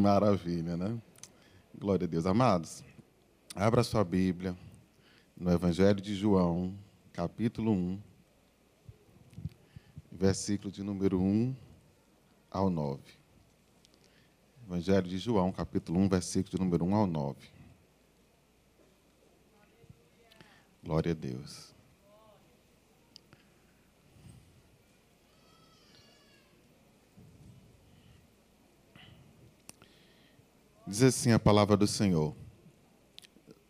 maravilha, né? Glória a Deus. Amados, abra sua Bíblia no Evangelho de João, capítulo 1, versículo de número 1 ao 9. Evangelho de João, capítulo 1, versículo de número 1 ao 9. Glória a Deus. Diz assim a palavra do Senhor.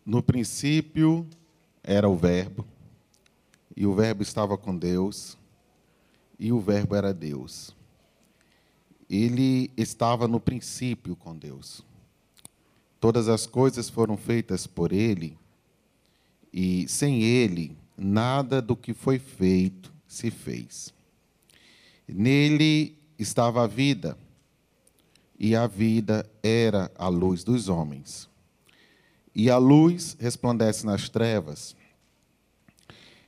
No princípio era o Verbo, e o Verbo estava com Deus, e o Verbo era Deus. Ele estava no princípio com Deus. Todas as coisas foram feitas por ele, e sem ele, nada do que foi feito se fez. Nele estava a vida e a vida era a luz dos homens. E a luz resplandece nas trevas,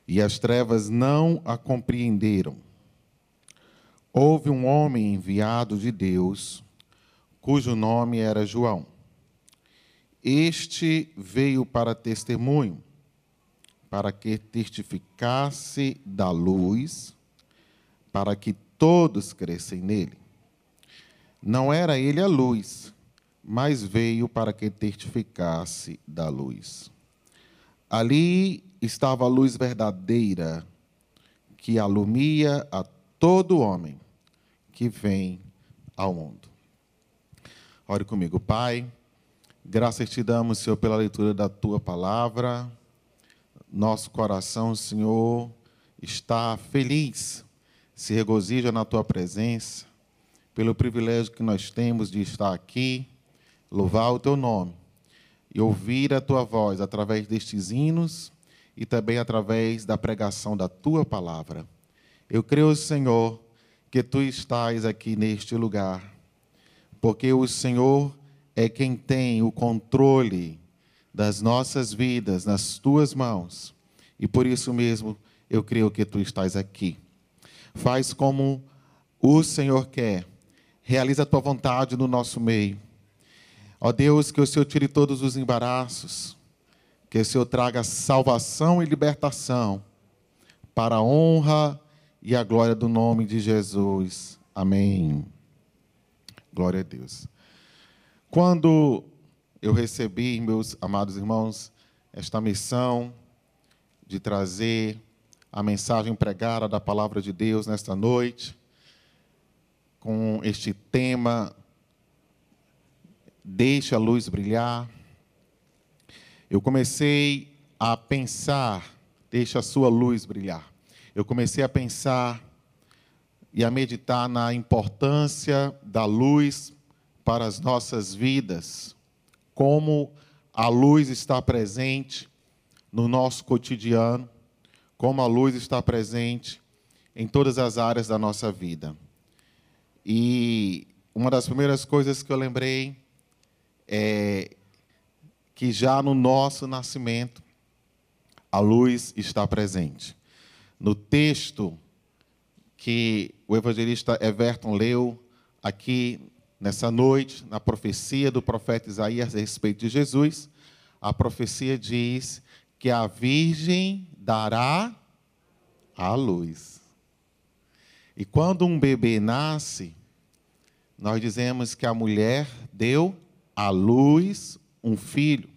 e as trevas não a compreenderam. Houve um homem enviado de Deus, cujo nome era João. Este veio para testemunho, para que testificasse da luz, para que todos crescem nele. Não era ele a luz, mas veio para que testificasse da luz. Ali estava a luz verdadeira, que alumia a todo homem que vem ao mundo. Ore comigo, Pai. Graças te damos, Senhor, pela leitura da tua palavra. Nosso coração, Senhor, está feliz, se regozija na tua presença pelo privilégio que nós temos de estar aqui, louvar o teu nome e ouvir a tua voz através destes hinos e também através da pregação da tua palavra. Eu creio, Senhor, que tu estás aqui neste lugar, porque o Senhor é quem tem o controle das nossas vidas nas tuas mãos. E por isso mesmo eu creio que tu estás aqui. Faz como o Senhor quer Realiza a tua vontade no nosso meio. Ó Deus, que o Senhor tire todos os embaraços, que o Senhor traga salvação e libertação para a honra e a glória do nome de Jesus. Amém. Glória a Deus. Quando eu recebi, meus amados irmãos, esta missão de trazer a mensagem pregada da palavra de Deus nesta noite, com este tema Deixa a luz brilhar. Eu comecei a pensar, deixa a sua luz brilhar. Eu comecei a pensar e a meditar na importância da luz para as nossas vidas, como a luz está presente no nosso cotidiano, como a luz está presente em todas as áreas da nossa vida. E uma das primeiras coisas que eu lembrei é que já no nosso nascimento a luz está presente. No texto que o evangelista Everton leu aqui nessa noite, na profecia do profeta Isaías a respeito de Jesus, a profecia diz que a virgem dará a luz. E quando um bebê nasce, nós dizemos que a mulher deu à luz um filho,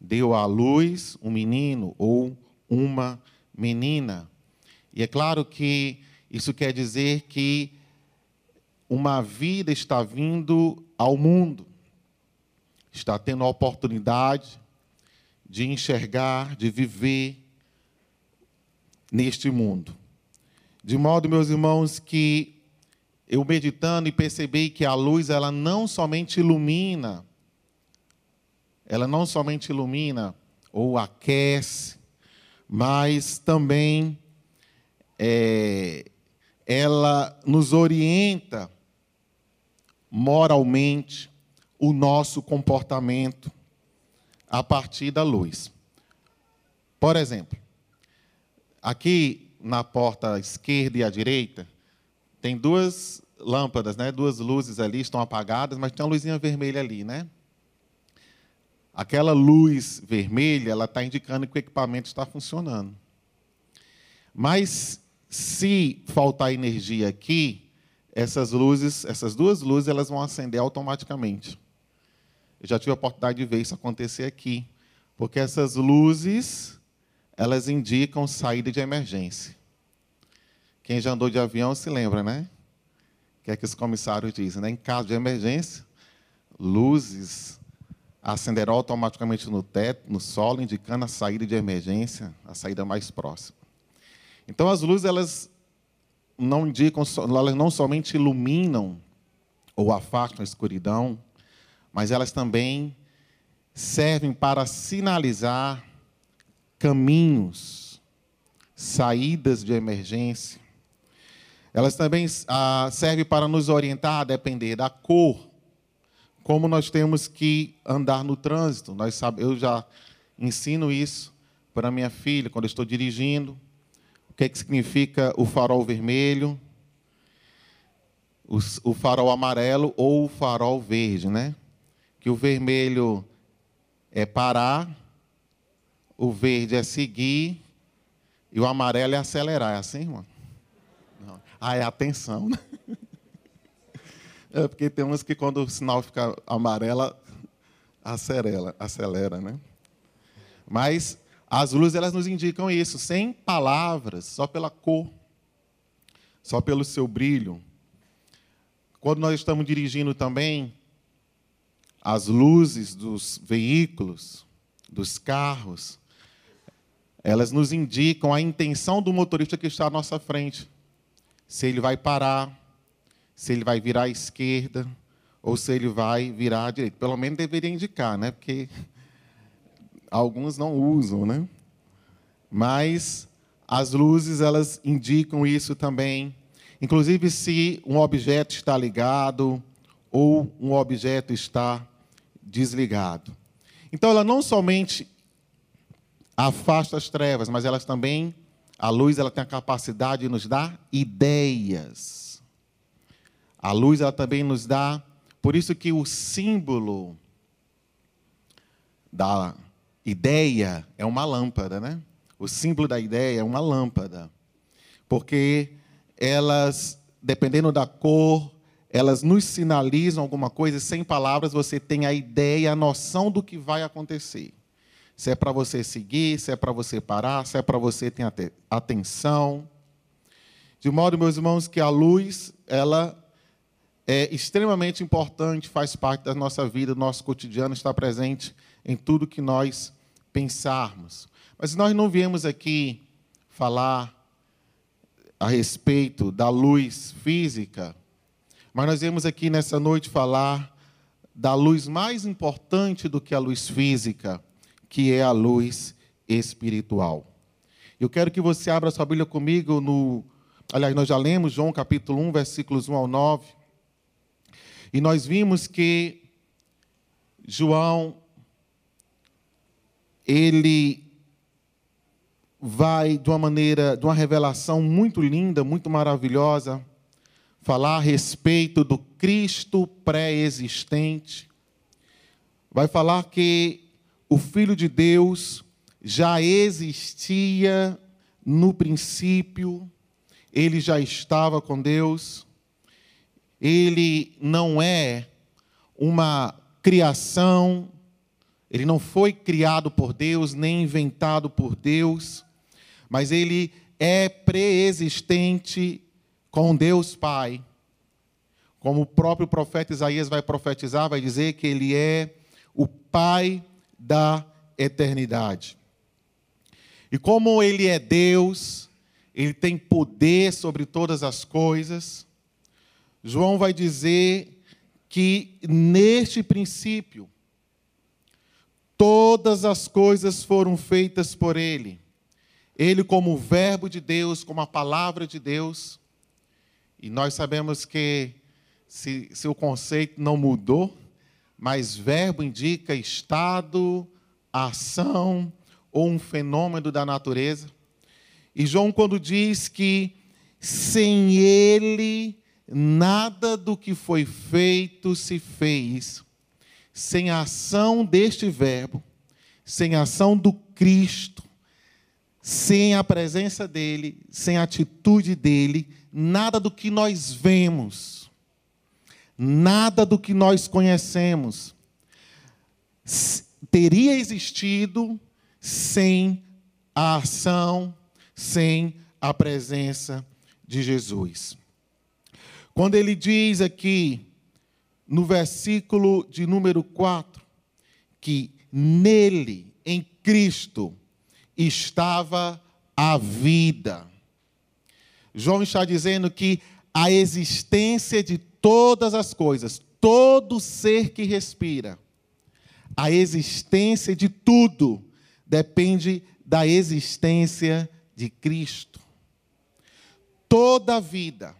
deu à luz um menino ou uma menina. E é claro que isso quer dizer que uma vida está vindo ao mundo, está tendo a oportunidade de enxergar, de viver neste mundo. De modo, meus irmãos, que eu meditando e percebi que a luz ela não somente ilumina, ela não somente ilumina ou aquece, mas também é, ela nos orienta moralmente o nosso comportamento a partir da luz. Por exemplo, aqui na porta esquerda e à direita, tem duas lâmpadas, né? Duas luzes ali estão apagadas, mas tem uma luzinha vermelha ali, né? Aquela luz vermelha, ela está indicando que o equipamento está funcionando. Mas se faltar energia aqui, essas luzes, essas duas luzes, elas vão acender automaticamente. Eu já tive a oportunidade de ver isso acontecer aqui, porque essas luzes, elas indicam saída de emergência. Quem já andou de avião se lembra, né? Que é que os comissários dizem, né? Em caso de emergência, luzes acenderão automaticamente no teto, no solo, indicando a saída de emergência, a saída mais próxima. Então as luzes elas não indicam, elas não somente iluminam ou afastam a escuridão, mas elas também servem para sinalizar caminhos, saídas de emergência. Elas também ah, servem para nos orientar a depender da cor, como nós temos que andar no trânsito. Nós sabe, eu já ensino isso para minha filha quando estou dirigindo que, é que significa o farol vermelho, o, o farol amarelo ou o farol verde, né? Que o vermelho é parar, o verde é seguir e o amarelo é acelerar. É assim, irmão? Ah, é atenção, né? É porque tem uns que quando o sinal fica amarelo, acelera, acelera, né? Mas as luzes elas nos indicam isso, sem palavras, só pela cor, só pelo seu brilho. Quando nós estamos dirigindo também, as luzes dos veículos, dos carros, elas nos indicam a intenção do motorista que está à nossa frente. Se ele vai parar, se ele vai virar à esquerda, ou se ele vai virar à direita. Pelo menos deveria indicar, né? Porque alguns não usam, né? Mas as luzes elas indicam isso também. Inclusive se um objeto está ligado ou um objeto está desligado. Então ela não somente afasta as trevas, mas elas também a luz ela tem a capacidade de nos dar ideias. A luz ela também nos dá, por isso que o símbolo da ideia é uma lâmpada, né? O símbolo da ideia é uma lâmpada. Porque elas, dependendo da cor, elas nos sinalizam alguma coisa, e sem palavras você tem a ideia, a noção do que vai acontecer. Se é para você seguir, se é para você parar, se é para você ter atenção. De modo, meus irmãos, que a luz, ela é extremamente importante, faz parte da nossa vida, do nosso cotidiano, está presente em tudo que nós pensarmos. Mas nós não viemos aqui falar a respeito da luz física, mas nós viemos aqui nessa noite falar da luz mais importante do que a luz física, que é a luz espiritual. Eu quero que você abra sua Bíblia comigo no. Aliás, nós já lemos João capítulo 1, versículos 1 ao 9. E nós vimos que João ele vai de uma maneira, de uma revelação muito linda, muito maravilhosa, falar a respeito do Cristo pré-existente. Vai falar que o Filho de Deus já existia no princípio, ele já estava com Deus, ele não é uma criação ele não foi criado por Deus, nem inventado por Deus, mas ele é preexistente com Deus Pai. Como o próprio profeta Isaías vai profetizar, vai dizer que ele é o Pai da eternidade. E como ele é Deus, ele tem poder sobre todas as coisas. João vai dizer que neste princípio, Todas as coisas foram feitas por Ele. Ele, como o Verbo de Deus, como a palavra de Deus. E nós sabemos que se, se o conceito não mudou, mas verbo indica estado, ação ou um fenômeno da natureza. E João, quando diz que sem Ele nada do que foi feito se fez sem a ação deste Verbo, sem a ação do Cristo, sem a presença dele, sem a atitude dele, nada do que nós vemos, nada do que nós conhecemos teria existido sem a ação, sem a presença de Jesus. Quando ele diz aqui, no versículo de número 4, que nele, em Cristo, estava a vida. João está dizendo que a existência de todas as coisas, todo ser que respira, a existência de tudo depende da existência de Cristo. Toda vida,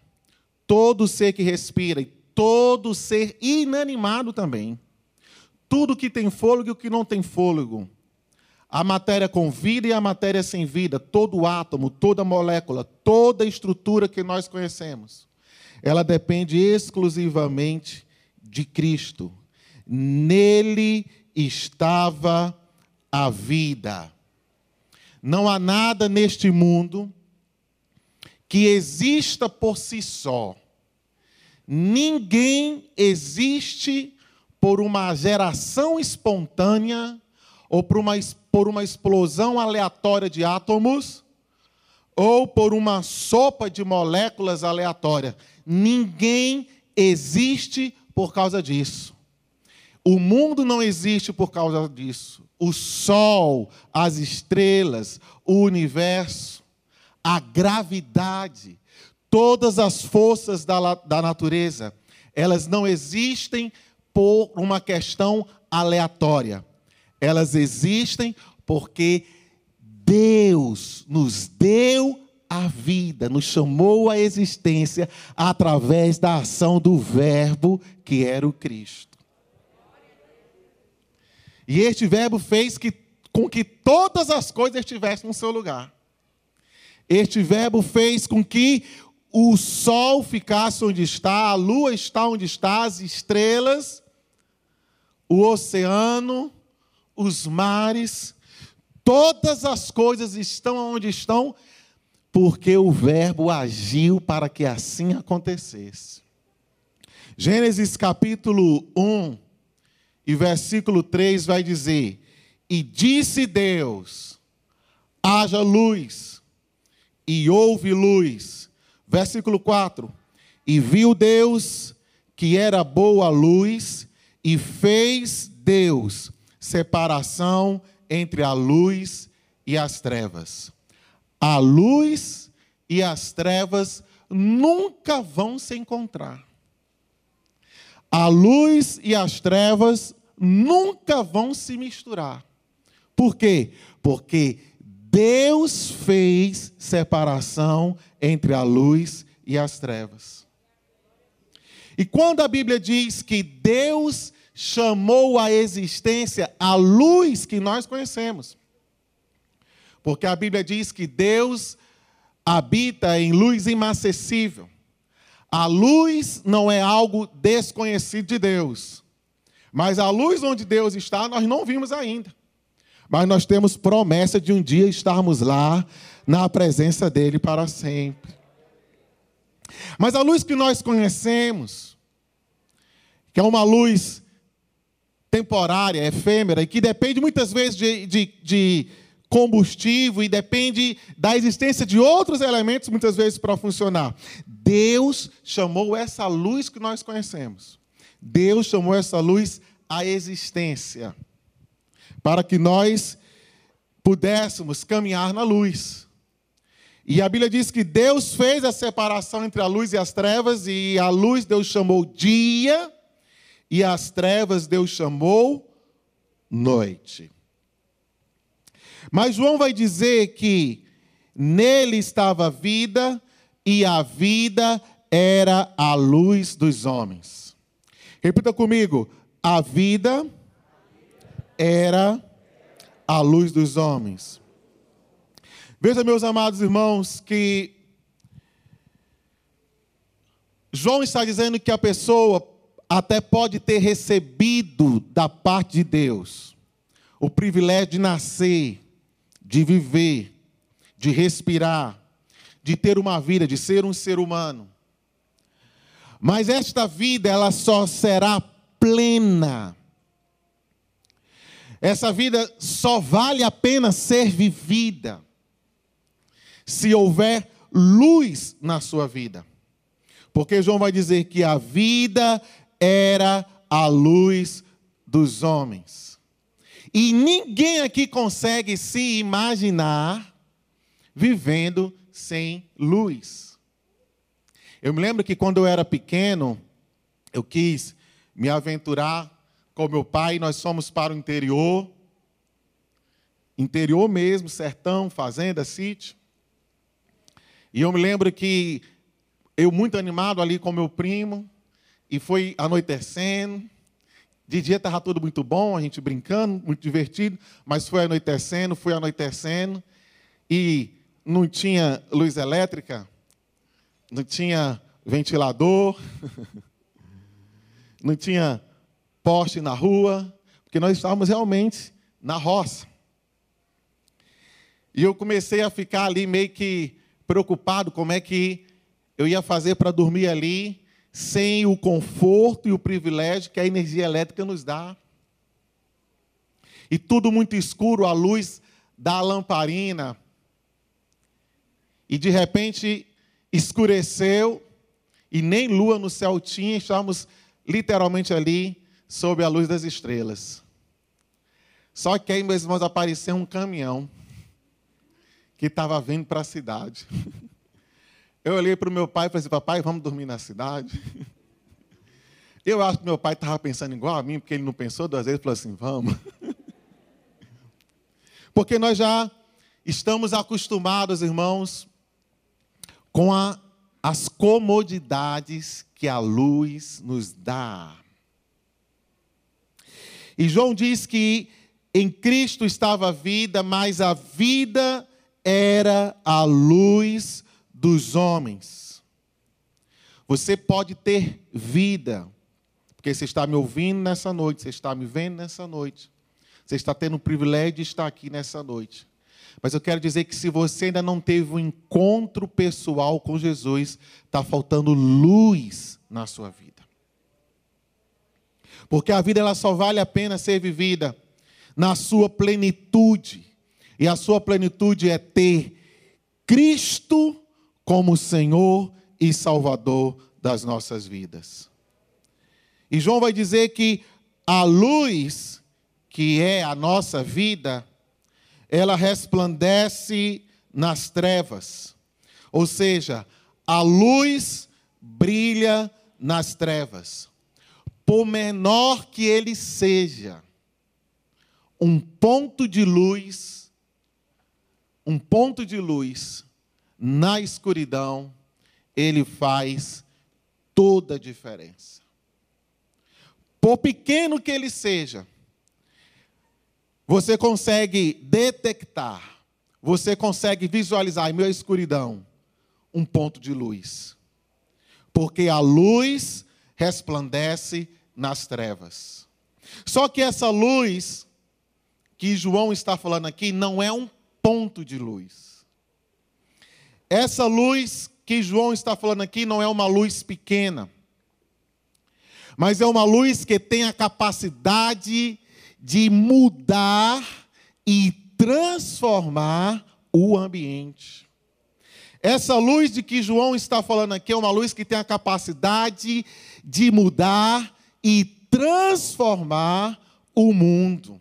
todo ser que respira e todo ser inanimado também, tudo que tem fôlego e o que não tem fôlego, a matéria com vida e a matéria sem vida, todo átomo, toda molécula, toda estrutura que nós conhecemos, ela depende exclusivamente de Cristo. Nele estava a vida. Não há nada neste mundo que exista por si só. Ninguém existe por uma geração espontânea ou por uma, por uma explosão aleatória de átomos, ou por uma sopa de moléculas aleatória. Ninguém existe por causa disso. O mundo não existe por causa disso. O sol, as estrelas, o universo, a gravidade, todas as forças da, da natureza, elas não existem por uma questão aleatória elas existem porque Deus nos deu a vida, nos chamou à existência através da ação do Verbo que era o Cristo. E este Verbo fez que, com que todas as coisas estivessem no seu lugar. Este Verbo fez com que o sol ficasse onde está, a lua está onde está, as estrelas, o oceano, os mares, todas as coisas estão onde estão, porque o Verbo agiu para que assim acontecesse. Gênesis capítulo 1 e versículo 3 vai dizer: E disse Deus: haja luz, e houve luz. Versículo 4: E viu Deus que era boa a luz, e fez Deus separação a luz e as trevas. A luz e as trevas nunca vão se encontrar. A luz e as trevas nunca vão se misturar. Por quê? Porque Deus fez separação entre a luz e as trevas. E quando a Bíblia diz que Deus chamou à existência a luz que nós conhecemos. Porque a Bíblia diz que Deus habita em luz inacessível. A luz não é algo desconhecido de Deus. Mas a luz onde Deus está, nós não vimos ainda. Mas nós temos promessa de um dia estarmos lá, na presença dEle para sempre. Mas a luz que nós conhecemos, que é uma luz temporária, efêmera, e que depende muitas vezes de, de, de combustível e depende da existência de outros elementos, muitas vezes, para funcionar. Deus chamou essa luz que nós conhecemos. Deus chamou essa luz à existência, para que nós pudéssemos caminhar na luz. E a Bíblia diz que Deus fez a separação entre a luz e as trevas, e a luz Deus chamou dia, e as trevas Deus chamou noite. Mas João vai dizer que nele estava a vida e a vida era a luz dos homens. Repita comigo: a vida era a luz dos homens. Veja, meus amados irmãos, que João está dizendo que a pessoa até pode ter recebido da parte de Deus o privilégio de nascer, de viver, de respirar, de ter uma vida, de ser um ser humano. Mas esta vida, ela só será plena. Essa vida só vale a pena ser vivida se houver luz na sua vida. Porque João vai dizer que a vida era a luz dos homens. E ninguém aqui consegue se imaginar vivendo sem luz. Eu me lembro que quando eu era pequeno, eu quis me aventurar com meu pai, nós fomos para o interior, interior mesmo, sertão, fazenda, sítio. E eu me lembro que eu muito animado ali com meu primo, e foi anoitecendo. De dia estava tudo muito bom, a gente brincando, muito divertido, mas foi anoitecendo, foi anoitecendo, e não tinha luz elétrica, não tinha ventilador, não tinha poste na rua, porque nós estávamos realmente na roça. E eu comecei a ficar ali meio que preocupado como é que eu ia fazer para dormir ali sem o conforto e o privilégio que a energia elétrica nos dá. E tudo muito escuro, a luz da lamparina. E de repente escureceu e nem lua no céu tinha, estávamos literalmente ali sob a luz das estrelas. Só que aí, meus irmãos, apareceu um caminhão que estava vindo para a cidade. Eu olhei para o meu pai e falei assim, papai, vamos dormir na cidade? Eu acho que meu pai estava pensando igual a mim, porque ele não pensou duas vezes, falou assim, vamos. Porque nós já estamos acostumados, irmãos, com a, as comodidades que a luz nos dá. E João diz que em Cristo estava a vida, mas a vida era a luz dos homens. Você pode ter vida, porque você está me ouvindo nessa noite, você está me vendo nessa noite, você está tendo o privilégio de estar aqui nessa noite. Mas eu quero dizer que se você ainda não teve um encontro pessoal com Jesus, está faltando luz na sua vida. Porque a vida ela só vale a pena ser vivida na sua plenitude. E a sua plenitude é ter Cristo como Senhor e Salvador das nossas vidas. E João vai dizer que a luz, que é a nossa vida, ela resplandece nas trevas. Ou seja, a luz brilha nas trevas. Por menor que ele seja, um ponto de luz, um ponto de luz na escuridão, ele faz toda a diferença. Por pequeno que ele seja, você consegue detectar, você consegue visualizar em à escuridão um ponto de luz. Porque a luz resplandece nas trevas. Só que essa luz que João está falando aqui não é um ponto de luz. Essa luz que João está falando aqui não é uma luz pequena, mas é uma luz que tem a capacidade de mudar e transformar o ambiente. Essa luz de que João está falando aqui é uma luz que tem a capacidade de mudar e transformar o mundo.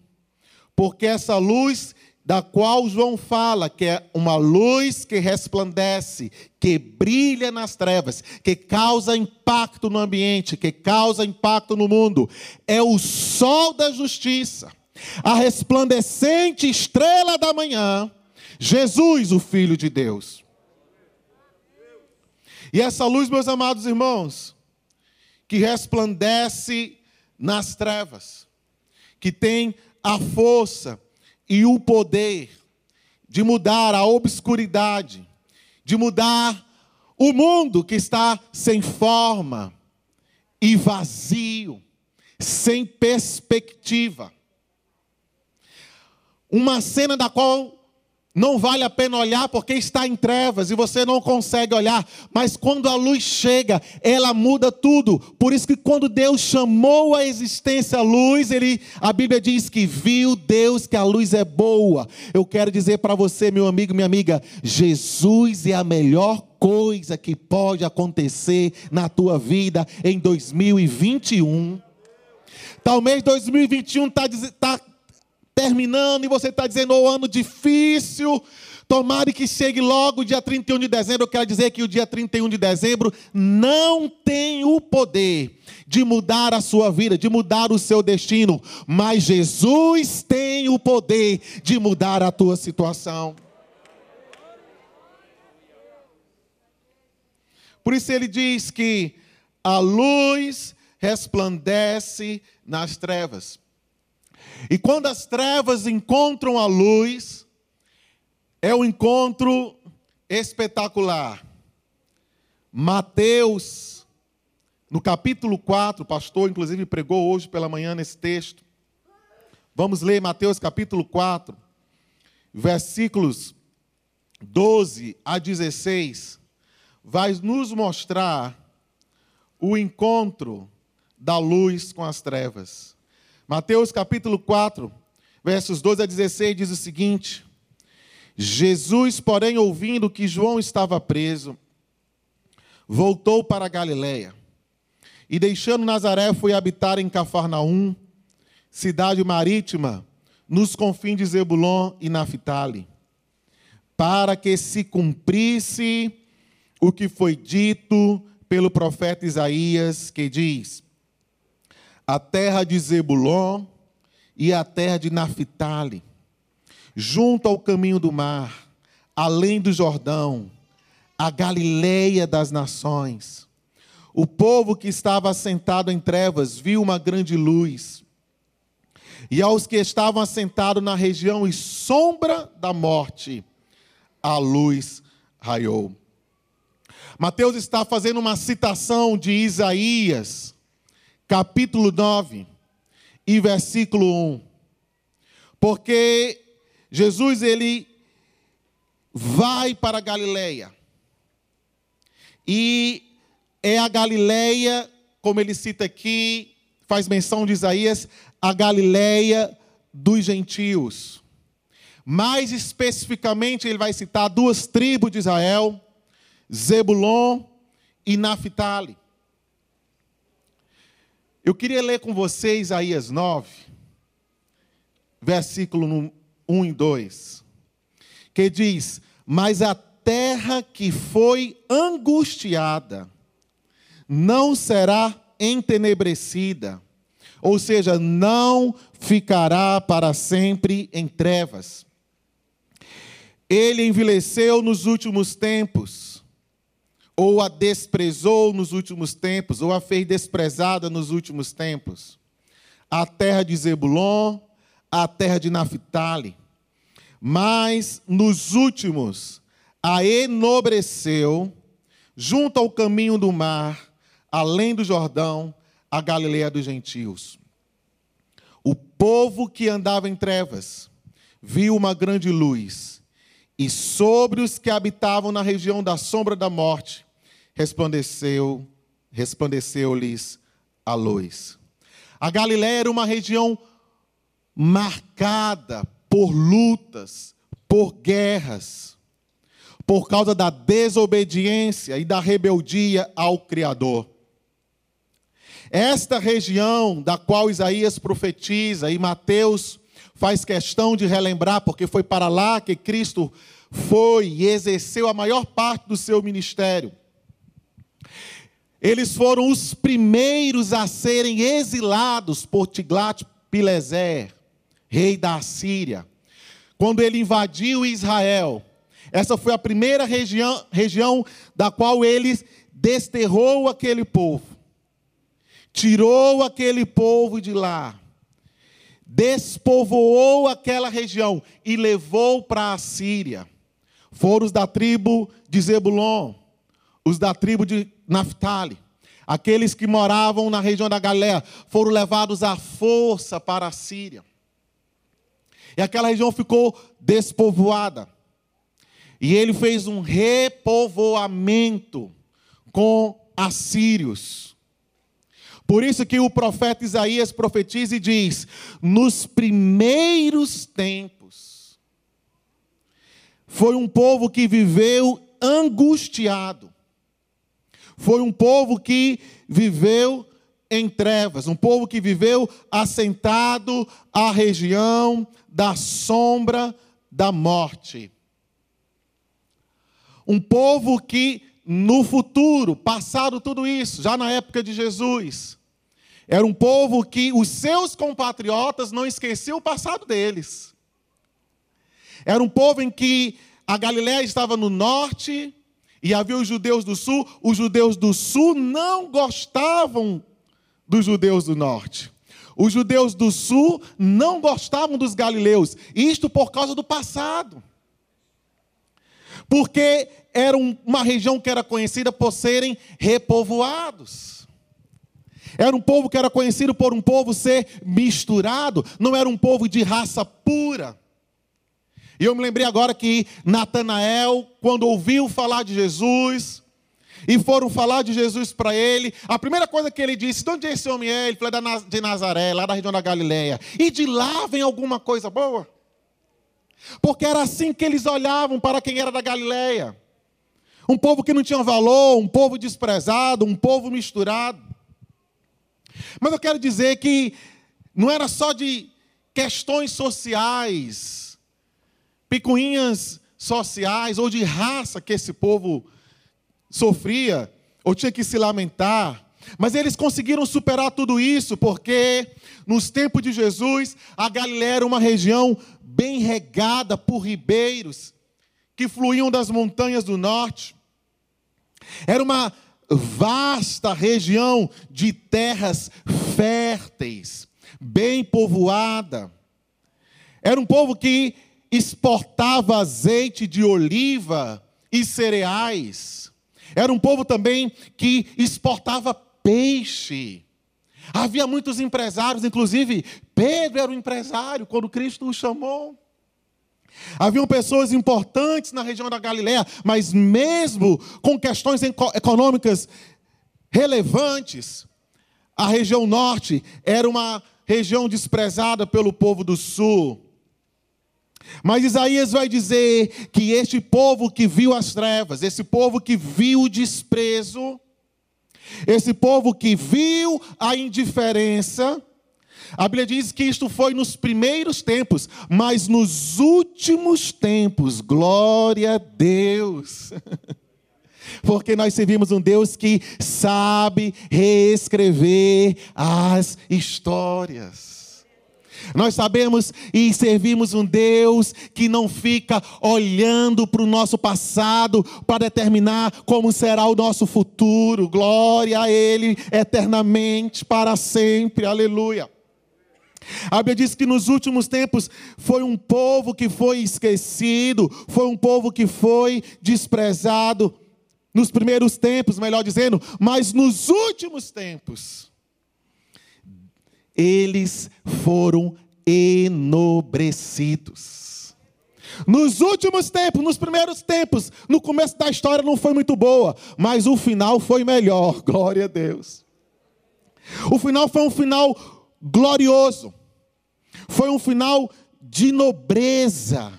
Porque essa luz da qual João fala que é uma luz que resplandece, que brilha nas trevas, que causa impacto no ambiente, que causa impacto no mundo, é o sol da justiça, a resplandecente estrela da manhã, Jesus, o Filho de Deus. E essa luz, meus amados irmãos, que resplandece nas trevas, que tem a força, e o poder de mudar a obscuridade, de mudar O mundo que está sem forma e vazio, sem perspectiva. Uma cena da qual não vale a pena olhar porque está em trevas e você não consegue olhar, mas quando a luz chega, ela muda tudo. Por isso que quando Deus chamou a existência a luz, ele, a Bíblia diz que viu Deus que a luz é boa. Eu quero dizer para você, meu amigo, minha amiga, Jesus é a melhor coisa que pode acontecer na tua vida em 2021. Talvez 2021 está tá terminando e você está dizendo, o oh, ano difícil, tomara que chegue logo o dia 31 de dezembro. Eu quero dizer que o dia 31 de dezembro não tem o poder de mudar a sua vida, de mudar o seu destino, mas Jesus tem o poder de mudar a tua situação. Por isso ele diz que a luz resplandece nas trevas. E quando as trevas encontram a luz, é um encontro espetacular. Mateus, no capítulo 4, o pastor inclusive pregou hoje pela manhã nesse texto. Vamos ler Mateus capítulo 4, versículos 12 a 16. Vai nos mostrar o encontro da luz com as trevas. Mateus capítulo 4, versos 12 a 16 diz o seguinte: Jesus, porém, ouvindo que João estava preso, voltou para Galiléia e deixando Nazaré foi habitar em Cafarnaum, cidade marítima, nos confins de Zebulon e Naphtali, para que se cumprisse o que foi dito pelo profeta Isaías, que diz: a terra de Zebulon e a terra de Naphtali, junto ao caminho do mar, além do Jordão, a Galileia das nações. O povo que estava assentado em trevas viu uma grande luz. E aos que estavam assentados na região e sombra da morte, a luz raiou. Mateus está fazendo uma citação de Isaías, capítulo 9 e versículo 1. Porque Jesus ele vai para a Galileia. E é a Galileia, como ele cita aqui, faz menção de Isaías, a Galileia dos gentios. Mais especificamente, ele vai citar duas tribos de Israel, Zebulon e Naphtali. Eu queria ler com vocês Isaías 9, versículo 1 e 2, que diz: Mas a terra que foi angustiada não será entenebrecida, ou seja, não ficará para sempre em trevas. Ele envelheceu nos últimos tempos ou a desprezou nos últimos tempos, ou a fez desprezada nos últimos tempos. A terra de Zebulon, a terra de Naphtali. Mas nos últimos a enobreceu, junto ao caminho do mar, além do Jordão, a Galileia dos gentios. O povo que andava em trevas viu uma grande luz, e sobre os que habitavam na região da sombra da morte resplandeceu, resplandeceu-lhes a luz. A Galiléia era uma região marcada por lutas, por guerras, por causa da desobediência e da rebeldia ao Criador. Esta região da qual Isaías profetiza e Mateus faz questão de relembrar, porque foi para lá que Cristo foi e exerceu a maior parte do seu ministério. Eles foram os primeiros a serem exilados por Tiglat-Pileser, rei da Assíria. Quando ele invadiu Israel, essa foi a primeira região, região da qual ele desterrou aquele povo. Tirou aquele povo de lá. Despovoou aquela região e levou para a Síria. Foram os da tribo de Zebulon os da tribo de Naphtali, aqueles que moravam na região da Galiléia, foram levados à força para a Síria. E aquela região ficou despovoada. E ele fez um repovoamento com assírios. Por isso que o profeta Isaías profetiza e diz: nos primeiros tempos, foi um povo que viveu angustiado, foi um povo que viveu em trevas, um povo que viveu assentado à região da sombra da morte. Um povo que no futuro, passado tudo isso, já na época de Jesus, era um povo que os seus compatriotas não esqueciam o passado deles. Era um povo em que a Galiléia estava no norte e havia os judeus do sul. Os judeus do sul não gostavam dos judeus do norte. Os judeus do sul não gostavam dos galileus, isto por causa do passado. Porque era uma região que era conhecida por serem repovoados. Era um povo que era conhecido por um povo ser misturado, não era um povo de raça pura. E eu me lembrei agora que Natanael, quando ouviu falar de Jesus, e foram falar de Jesus para ele, a primeira coisa que ele disse: De onde esse homem é? Ele falou: é de Nazaré, lá da região da Galileia. E de lá vem alguma coisa boa? Porque era assim que eles olhavam para quem era da Galileia. Um povo que não tinha valor, um povo desprezado, um povo misturado. Mas eu quero dizer que não era só de questões sociais, picuinhas sociais ou de raça que esse povo sofria ou tinha que se lamentar. Mas eles conseguiram superar tudo isso porque nos tempos de Jesus a Galiléia era uma região bem regada por ribeiros que fluíam das montanhas do norte. Era uma vasta região de terras férteis, bem povoada. Era um povo que exportava azeite de oliva e cereais. Era um povo também que exportava peixe. Havia muitos empresários, inclusive Pedro era um empresário quando Cristo o chamou. Haviam pessoas importantes na região da Galiléia, mas mesmo com questões econômicas relevantes, a região norte era uma região desprezada pelo povo do sul. Mas Isaías vai dizer que este povo que viu as trevas, esse povo que viu o desprezo, esse povo que viu a indiferença, a Bíblia diz que isto foi nos primeiros tempos, mas nos últimos tempos, glória a Deus. Porque nós servimos um Deus que sabe reescrever as histórias. Nós sabemos e servimos um Deus que não fica olhando para o nosso passado para determinar como será o nosso futuro. Glória a Ele eternamente, para sempre. Aleluia. A Bíblia diz que nos últimos tempos foi um povo que foi esquecido, foi um povo que foi desprezado. Nos primeiros tempos, melhor dizendo, mas nos últimos tempos, eles foram enobrecidos. Nos últimos tempos, nos primeiros tempos, no começo da história não foi muito boa, mas o final foi melhor, glória a Deus. O final foi um final glorioso, foi um final de nobreza,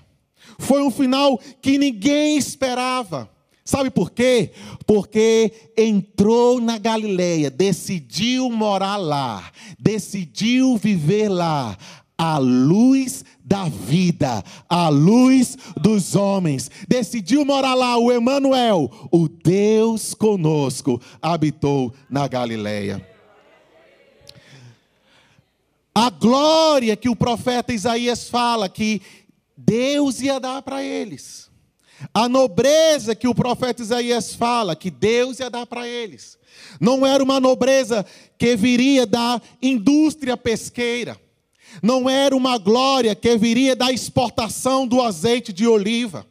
foi um final que ninguém esperava. Sabe por quê? Porque entrou na Galileia, decidiu morar lá, decidiu viver lá, a luz da vida, a luz dos homens. Decidiu morar lá, o Emanuel, o Deus conosco, habitou na Galileia. A glória que o profeta Isaías fala que Deus ia dar para eles a nobreza que o profeta Isaías fala, que Deus ia dar para eles, não era uma nobreza que viria da indústria pesqueira, não era uma glória que viria da exportação do azeite de oliva,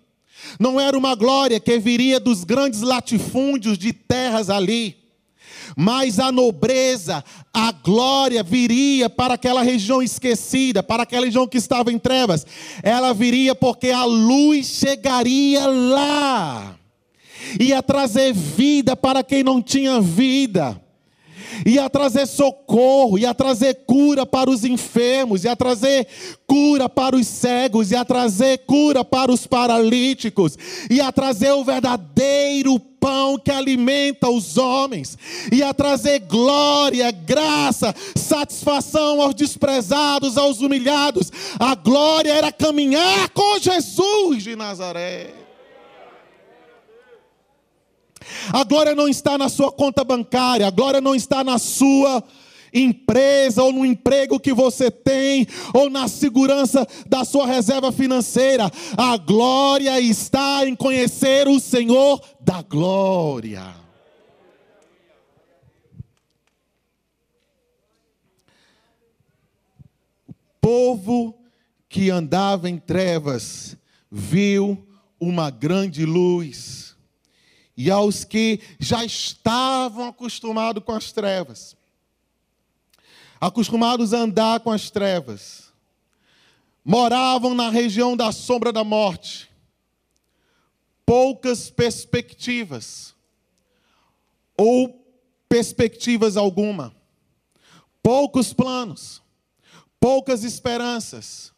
Não era uma glória que viria dos grandes latifúndios de terras ali, mas a nobreza, a glória viria para aquela região esquecida, para aquela região que estava em trevas. Ela viria porque a luz chegaria lá, ia trazer vida para quem não tinha vida ia trazer socorro, ia trazer cura para os enfermos, ia trazer cura para os cegos, ia trazer cura para os paralíticos, ia trazer o verdadeiro pão que alimenta os homens, ia trazer glória, graça, satisfação aos desprezados, aos humilhados. A glória era caminhar com Jesus de Nazaré. A glória não está na sua conta bancária, a glória não está na sua empresa ou no emprego que você tem ou na segurança da sua reserva financeira. A glória está em conhecer o Senhor da glória. O povo que andava em trevas viu uma grande luz e aos que já estavam acostumados com as trevas, acostumados a andar com as trevas, moravam na região da sombra da morte, poucas perspectivas, ou perspectivas alguma, poucos planos, poucas esperanças,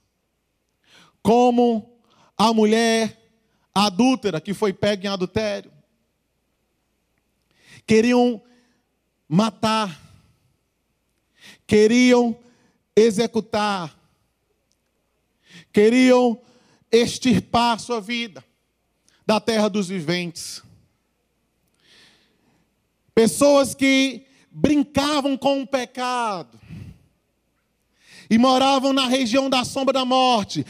como a mulher adúltera que foi pega em adultério, queriam matar, queriam executar, queriam extirpar sua vida da terra dos viventes. Pessoas que brincavam com o pecado e moravam na região da sombra da morte,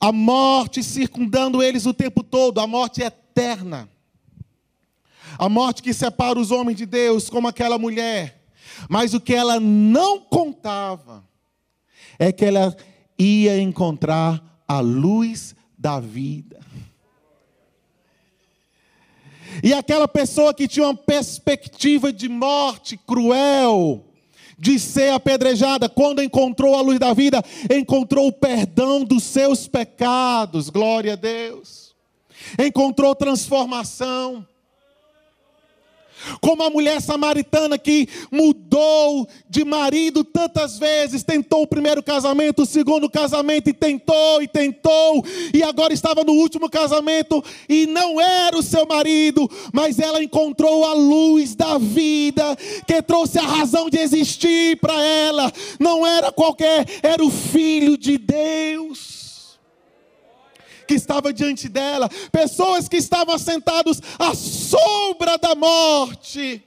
a morte circundando eles o tempo todo, a morte eterna. A morte que separa os homens de Deus, como aquela mulher. Mas o que ela não contava é que ela ia encontrar a luz da vida. E aquela pessoa que tinha uma perspectiva de morte cruel, de ser apedrejada, quando encontrou a luz da vida, encontrou o perdão dos seus pecados, glória a Deus. Encontrou transformação. Como a mulher samaritana que mudou de marido tantas vezes, tentou o primeiro casamento, o segundo casamento, e tentou e tentou, e agora estava no último casamento e não era o seu marido, mas ela encontrou a luz da vida que trouxe a razão de existir para ela. Não era qualquer, era o Filho de Deus que estava diante dela, pessoas que estavam sentados à sombra da morte.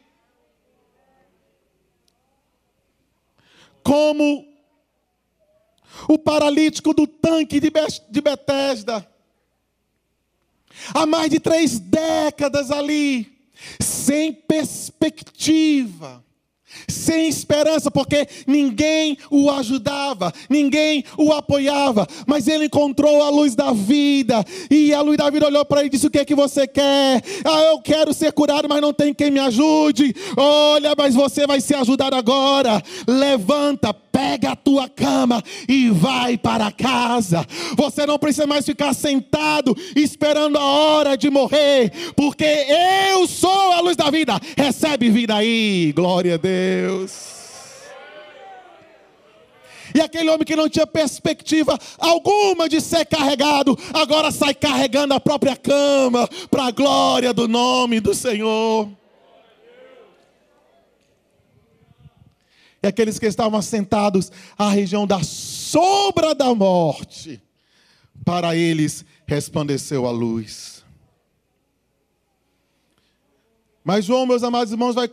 Como o paralítico do tanque de Betesda. Há mais de três décadas ali, sem perspectiva sem esperança, porque ninguém o ajudava, ninguém o apoiava, mas ele encontrou a luz da vida, e a luz da vida olhou para ele e disse: O que é que você quer? Ah, eu quero ser curado, mas não tem quem me ajude. Olha, mas você vai ser ajudado agora. Levanta, pega a tua cama e vai para casa. Você não precisa mais ficar sentado esperando a hora de morrer, porque eu sou a luz da vida. Recebe vida aí, glória a Deus. E aquele homem que não tinha perspectiva alguma de ser carregado, agora sai carregando a própria cama, para a glória do nome do Senhor. E aqueles que estavam assentados à região da sombra da morte, para eles resplandeceu a luz. Mas João, meus amados irmãos, vai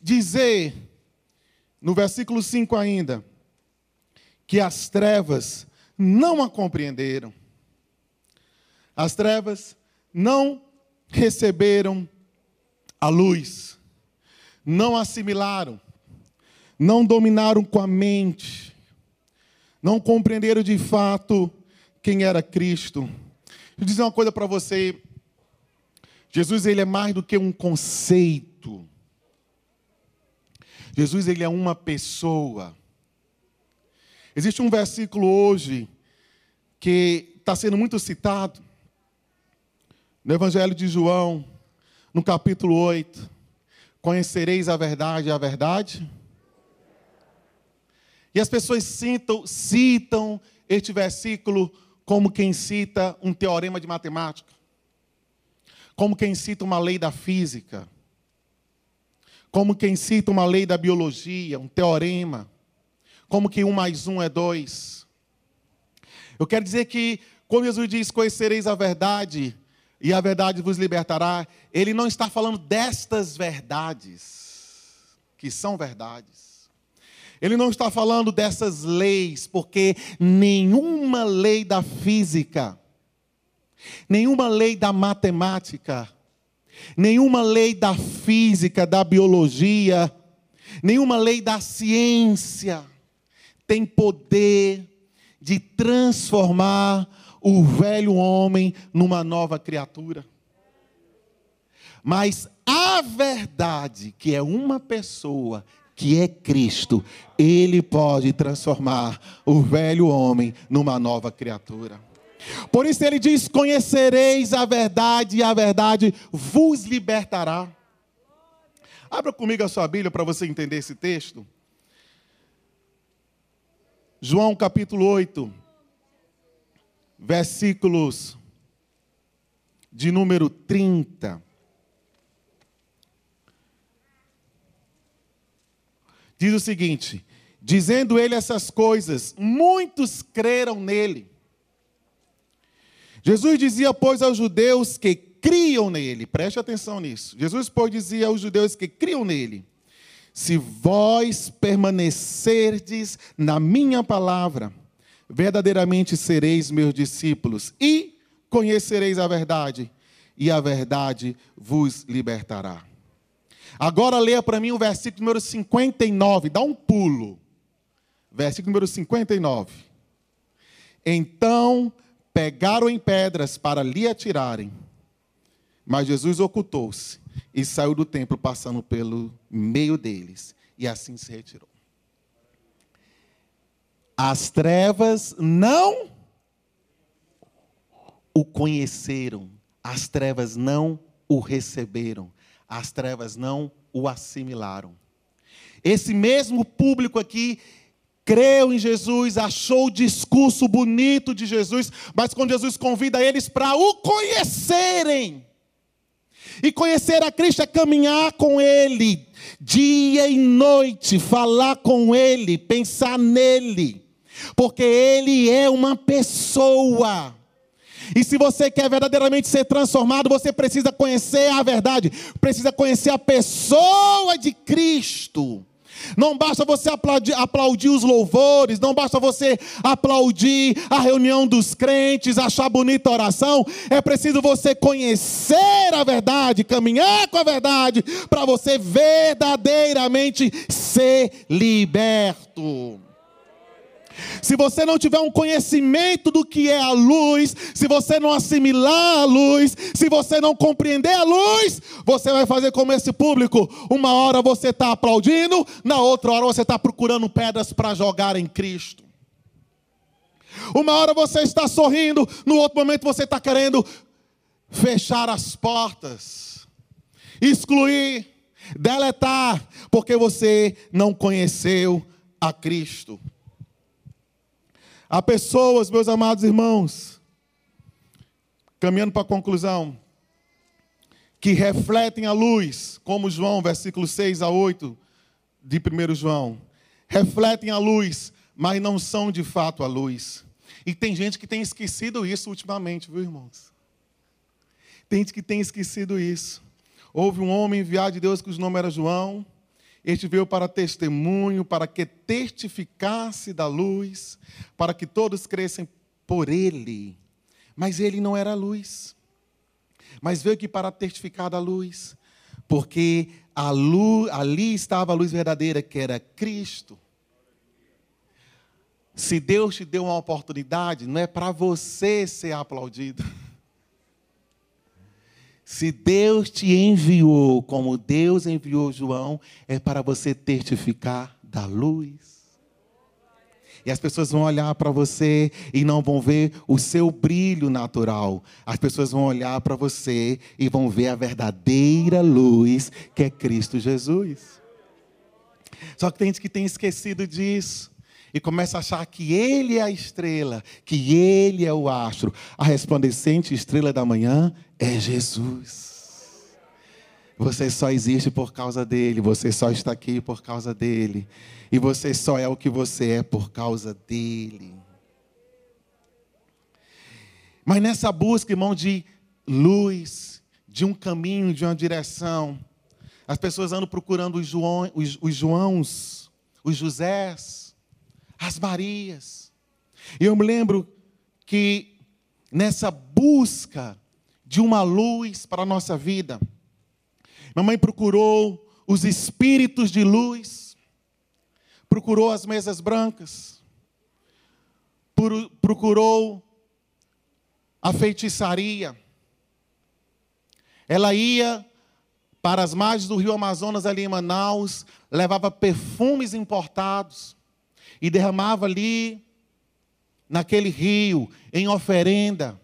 dizer, no versículo 5 ainda, que as trevas não a compreenderam. As trevas não receberam a luz, não assimilaram não dominaram com a mente, não compreenderam de fato quem era Cristo, eu dizer uma coisa para você. Jesus ele é mais do que um conceito. Jesus ele é uma pessoa. Existe um versículo hoje que está sendo muito citado no Evangelho de João, no capítulo 8. Conhecereis a verdade, a verdade. E as pessoas citam, citam este versículo como quem cita um teorema de matemática, como quem cita uma lei da física, como quem cita uma lei da biologia, um teorema, como que um mais um é dois. Eu quero dizer que quando Jesus diz: Conhecereis a verdade, e a verdade vos libertará, ele não está falando destas verdades, que são verdades. Ele não está falando dessas leis, porque nenhuma lei da física, nenhuma lei da matemática, nenhuma lei da física, da biologia, nenhuma lei da ciência tem poder de transformar o velho homem numa nova criatura. Mas a verdade, que é uma pessoa que é Cristo, ele pode transformar o velho homem numa nova criatura. Por isso ele diz: Conhecereis a verdade, e a verdade vos libertará. Abra comigo a sua Bíblia para você entender esse texto. João capítulo 8, versículos de número 30. Diz o seguinte: dizendo ele essas coisas, muitos creram nele. Jesus dizia, pois, aos judeus que criam nele, preste atenção nisso. Jesus, pois, dizia aos judeus que criam nele: Se vós permanecerdes na minha palavra, verdadeiramente sereis meus discípulos e conhecereis a verdade, e a verdade vos libertará. Agora leia para mim o versículo número 59, dá um pulo. Versículo número 59. Então pegaram em pedras para lhe atirarem, mas Jesus ocultou-se e saiu do templo passando pelo meio deles, e assim se retirou. As trevas não o conheceram, as trevas não o receberam, as trevas não o assimilaram. Esse mesmo público aqui creu em Jesus, achou o discurso bonito de Jesus, mas quando Jesus convida eles para o conhecerem, e conhecer a Cristo é caminhar com Ele, dia e noite, falar com Ele, pensar nele, porque Ele é uma pessoa. E se você quer verdadeiramente ser transformado, você precisa conhecer a verdade, precisa conhecer a pessoa de Cristo. Não basta você aplaudir, aplaudir, os louvores, não basta você aplaudir a reunião dos crentes, achar bonita a oração, é preciso você conhecer a verdade, caminhar com a verdade, para você verdadeiramente ser liberto. Se você não tiver um conhecimento do que é a luz, se você não assimilar a luz, se você não compreender a luz, você vai fazer como esse público. Uma hora você está aplaudindo, na outra hora você está procurando pedras para jogar em Cristo. Uma hora você está sorrindo, no outro momento você está querendo fechar as portas, excluir, deletar, porque você não conheceu a Cristo. Há pessoas, meus amados irmãos, caminhando para a conclusão, que refletem a luz, como João, versículo 6 a 8 de 1 João. Refletem a luz, mas não são de fato a luz. E tem gente que tem esquecido isso ultimamente, viu, irmãos? Tem gente que tem esquecido isso. Houve um homem enviado de Deus cujo nome era João. Este veio para testemunho, para que testificasse da luz, para que todos crescem por ele. Mas ele não era luz. Mas veio aqui para testificar da luz, porque luz, ali estava a luz verdadeira, que era Cristo. Se Deus te deu uma oportunidade, não é para você ser aplaudido. Se Deus te enviou como Deus enviou João, é para você testificar da luz. E as pessoas vão olhar para você e não vão ver o seu brilho natural. As pessoas vão olhar para você e vão ver a verdadeira luz que é Cristo Jesus. Só que tem gente que tem esquecido disso e começa a achar que ele é a estrela, que ele é o astro. A resplandecente estrela da manhã é Jesus. Você só existe por causa dele, você só está aqui por causa dele. E você só é o que você é por causa dele. Mas nessa busca, irmão, de luz, de um caminho, de uma direção, as pessoas andam procurando os, João, os, os Joãos, os Josés, as Marias. E eu me lembro que nessa busca de uma luz para a nossa vida, Mamãe procurou os espíritos de luz, procurou as mesas brancas, procurou a feitiçaria. Ela ia para as margens do rio Amazonas, ali em Manaus, levava perfumes importados e derramava ali, naquele rio, em oferenda,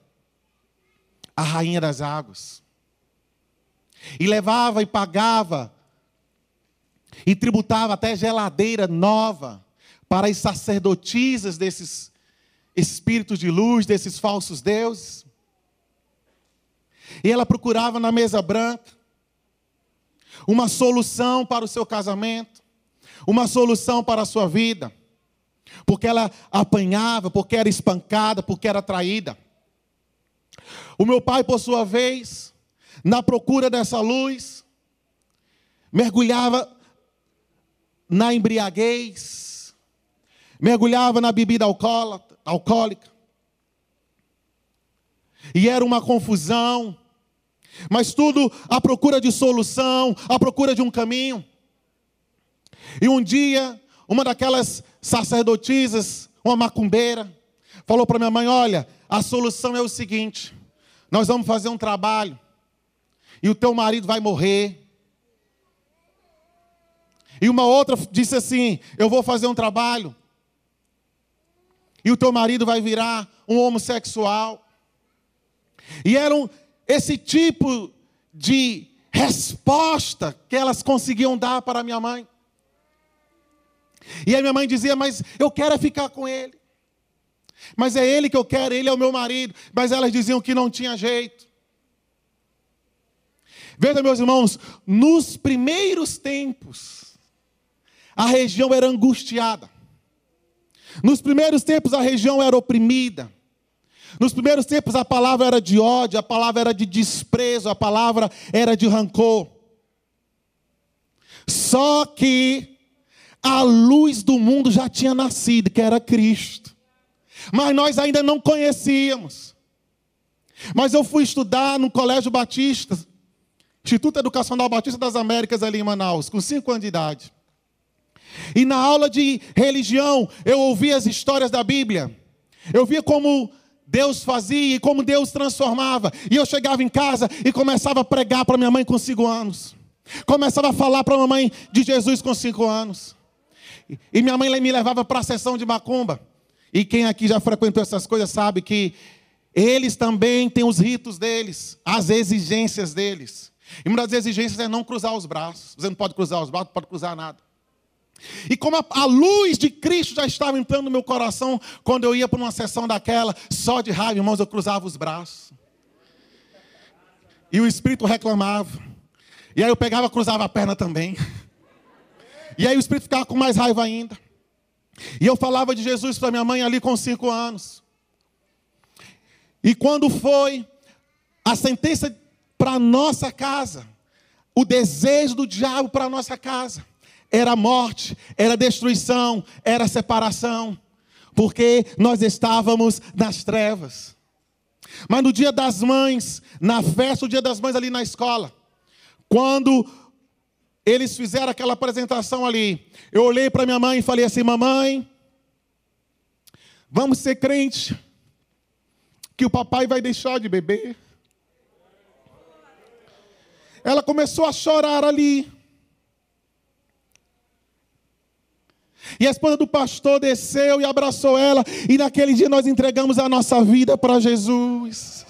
a rainha das águas. E levava e pagava, e tributava até geladeira nova para as sacerdotisas desses espíritos de luz, desses falsos deuses. E ela procurava na mesa branca uma solução para o seu casamento, uma solução para a sua vida, porque ela apanhava, porque era espancada, porque era traída. O meu pai, por sua vez, na procura dessa luz, mergulhava na embriaguez, mergulhava na bebida alcoólica. E era uma confusão, mas tudo à procura de solução, à procura de um caminho. E um dia, uma daquelas sacerdotisas, uma macumbeira, falou para minha mãe: Olha, a solução é o seguinte: nós vamos fazer um trabalho e o teu marido vai morrer. E uma outra disse assim: Eu vou fazer um trabalho, e o teu marido vai virar um homossexual. E eram esse tipo de resposta que elas conseguiam dar para minha mãe. E a minha mãe dizia: Mas eu quero é ficar com ele. Mas é ele que eu quero, ele é o meu marido. Mas elas diziam que não tinha jeito. Veja, meus irmãos, nos primeiros tempos, a região era angustiada. Nos primeiros tempos, a região era oprimida. Nos primeiros tempos, a palavra era de ódio, a palavra era de desprezo, a palavra era de rancor. Só que a luz do mundo já tinha nascido, que era Cristo. Mas nós ainda não conhecíamos. Mas eu fui estudar no Colégio Batista Instituto Educacional Batista das Américas, ali em Manaus, com cinco anos de idade. E na aula de religião, eu ouvia as histórias da Bíblia. Eu via como Deus fazia e como Deus transformava. E eu chegava em casa e começava a pregar para minha mãe com cinco anos. Começava a falar para a mamãe de Jesus com cinco anos. E minha mãe me levava para a sessão de macumba. E quem aqui já frequentou essas coisas sabe que eles também têm os ritos deles, as exigências deles. E uma das exigências é não cruzar os braços. Você não pode cruzar os braços, não pode cruzar nada. E como a, a, luz de Cristo já estava entrando no meu coração, quando eu ia para uma sessão daquela, só de raiva, irmãos, eu cruzava os braços. E o Espírito reclamava. E aí eu pegava, cruzava a perna também. E aí o Espírito ficava com mais raiva ainda. E eu falava de Jesus para minha mãe ali com cinco anos. E quando foi a sentença para nossa casa. O desejo do diabo para nossa casa era morte, era destruição, era separação, porque nós estávamos nas trevas. Mas no dia das mães, na festa, o dia das mães ali na escola, quando eles fizeram aquela apresentação ali, eu olhei para minha mãe e falei assim: Mamãe, vamos ser crente, que o papai vai deixar de beber. ela começou a chorar ali. E a esposa do pastor desceu e abraçou ela, e naquele dia nós entregamos a nossa vida para Jesus.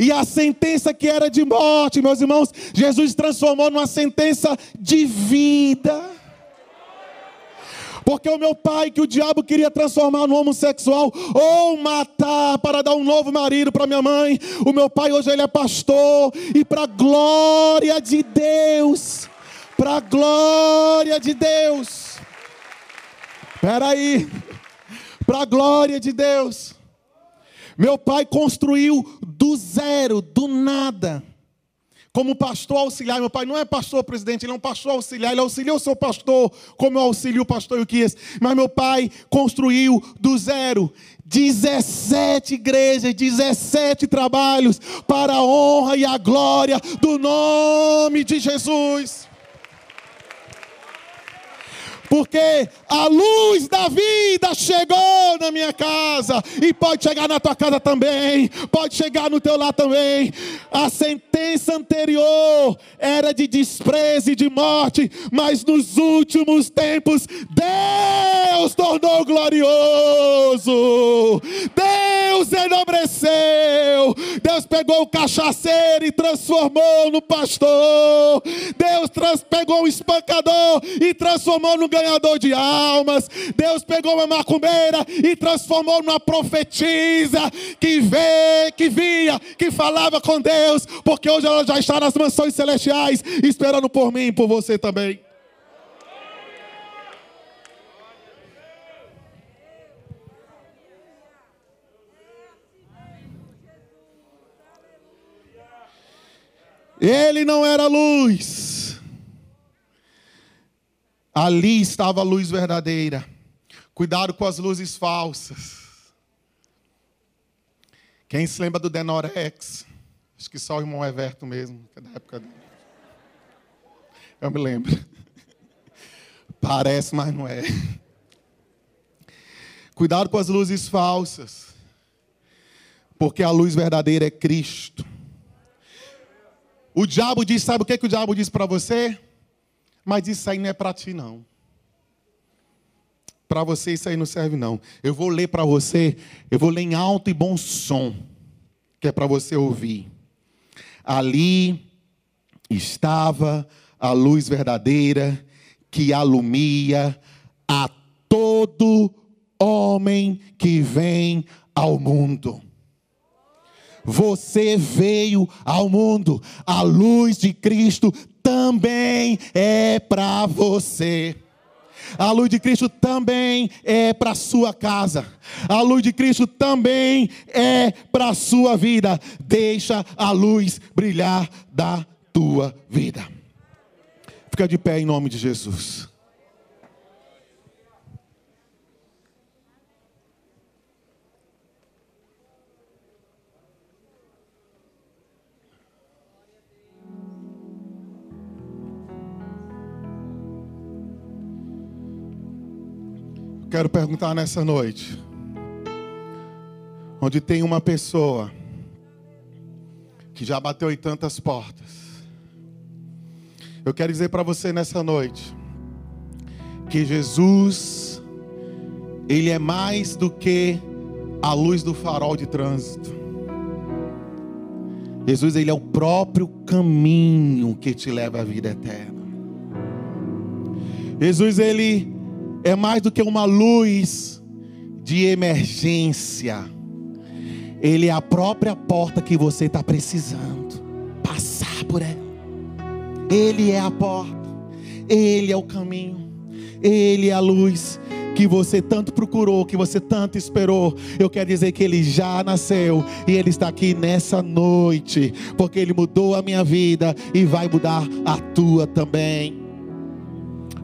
E a sentença que era de morte, meus irmãos, Jesus transformou numa sentença de vida. Porque o meu pai, que o diabo queria transformar no homossexual, ou matar para dar um novo marido para minha mãe, o meu pai hoje ele é pastor, e para glória de Deus, para glória de Deus, espera aí, para glória de Deus, meu pai construiu do zero, do nada como pastor auxiliar. Meu pai não é pastor presidente, ele é um pastor auxiliar. Ele auxilia o seu pastor, como eu auxilio o pastor Euquias. Mas meu pai construiu do zero 17 igrejas, 17 trabalhos para a honra e a glória do nome de Jesus porque a luz da vida chegou na minha casa e pode chegar na tua casa também, pode chegar no teu lar também. A sentença anterior era de desprezo e de morte, mas nos últimos tempos Deus tornou glorioso. Deus enobreceu. Deus pegou o cachaceiro e transformou no pastor. Deus pegou o espancador e transformou no ganhador de almas. Deus pegou uma macumbeira e transformou numa profetisa que vê, que via, que falava com Deus, porque hoje ela já está nas mansões celestiais, esperando por mim e por você também. Ele não era luz. Ali estava a luz verdadeira. Cuidado com as luzes falsas. Quem se lembra do Denorex? Acho que só o irmão Everto mesmo, que é da época dele. Eu me lembro. Parece, mas não é. Cuidado com as luzes falsas. Porque a luz verdadeira é Cristo. O diabo diz, sabe o que, que o diabo diz para você? Mas isso aí não é para ti, não. Para você isso aí não serve, não. Eu vou ler para você, eu vou ler em alto e bom som, que é para você ouvir. Ali estava a luz verdadeira que alumia a todo homem que vem ao mundo. Você veio ao mundo, a luz de Cristo também é para você. A luz de Cristo também é para a sua casa. A luz de Cristo também é para a sua vida. Deixa a luz brilhar da tua vida. Fica de pé em nome de Jesus. Quero perguntar nessa noite. Onde tem uma pessoa que já bateu em tantas portas. Eu quero dizer para você nessa noite que Jesus ele é mais do que a luz do farol de trânsito. Jesus ele é o próprio caminho que te leva à vida eterna. Jesus ele é mais do que uma luz de emergência. Ele é a própria porta que você está precisando passar por ela. Ele é a porta, Ele é o caminho, Ele é a luz que você tanto procurou, que você tanto esperou. Eu quero dizer que Ele já nasceu e Ele está aqui nessa noite, porque Ele mudou a minha vida e vai mudar a tua também.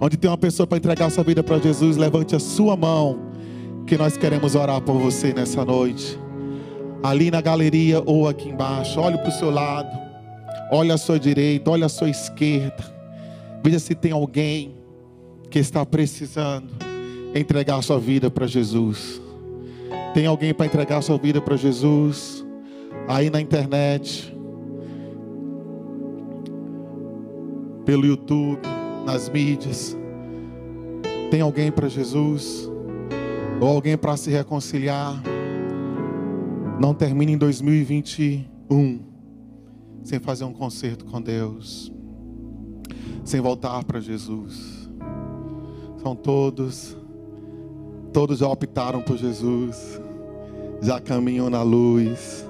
Onde tem uma pessoa para entregar sua vida para Jesus, levante a sua mão, que nós queremos orar por você nessa noite. Ali na galeria ou aqui embaixo, olhe para o seu lado, olhe à sua direita, olhe à sua esquerda. Veja se tem alguém que está precisando entregar sua vida para Jesus. Tem alguém para entregar sua vida para Jesus? Aí na internet. pelo YouTube, nas mídias. Tem alguém para Jesus? Ou alguém para se reconciliar? Não termine em 2021 sem fazer um concerto com Deus, sem voltar para Jesus. São todos, todos já optaram por Jesus, já caminham na luz.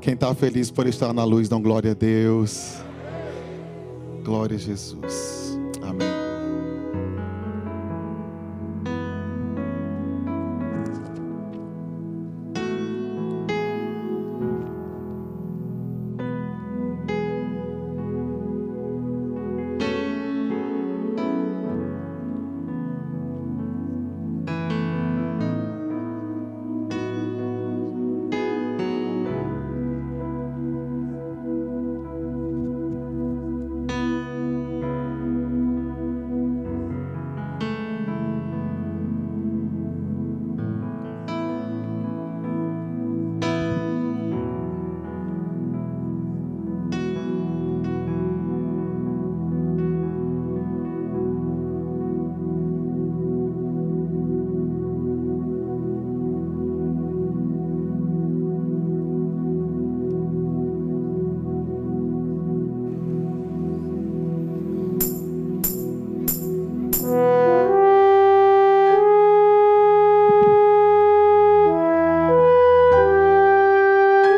Quem está feliz por estar na luz, dá glória a Deus. Glória a Jesus.